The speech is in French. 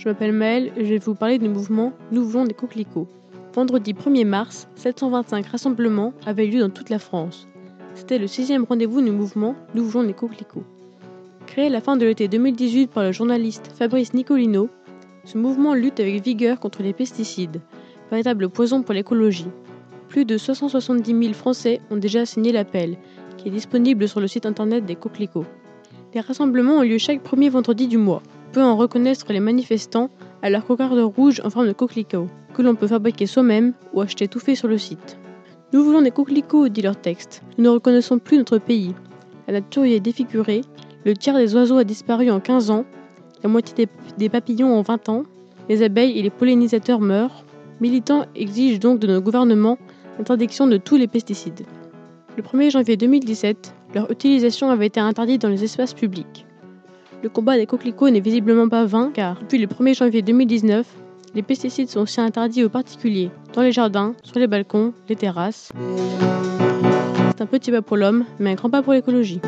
je m'appelle Maëlle et je vais vous parler du mouvement Nous voulons des coquelicots. Vendredi 1er mars, 725 rassemblements avaient lieu dans toute la France. C'était le sixième rendez-vous du mouvement Nous voulons des coquelicots. Créé à la fin de l'été 2018 par le journaliste Fabrice Nicolino, ce mouvement lutte avec vigueur contre les pesticides, véritable poison pour l'écologie. Plus de 670 000 Français ont déjà signé l'appel, qui est disponible sur le site internet des coquelicots. Les rassemblements ont lieu chaque premier vendredi du mois peut en reconnaître les manifestants à leur cocarde rouge en forme de coquelicot, que l'on peut fabriquer soi-même ou acheter tout fait sur le site. Nous voulons des coquelicots, dit leur texte. Nous ne reconnaissons plus notre pays. La nature y est défigurée, le tiers des oiseaux a disparu en 15 ans, la moitié des, papillons en 20 ans, les abeilles et les pollinisateurs meurent. Militants exigent donc de nos gouvernements l'interdiction de tous les pesticides. Le 1er janvier 2017, leur utilisation avait été interdite dans les espaces publics. Le combat des coquelicots n'est visiblement pas vain car, depuis le 1er janvier 2019, les pesticides sont aussi interdits aux particuliers, dans les jardins, sur les balcons, les terrasses. C'est un petit pas pour l'homme, mais un grand pas pour l'écologie.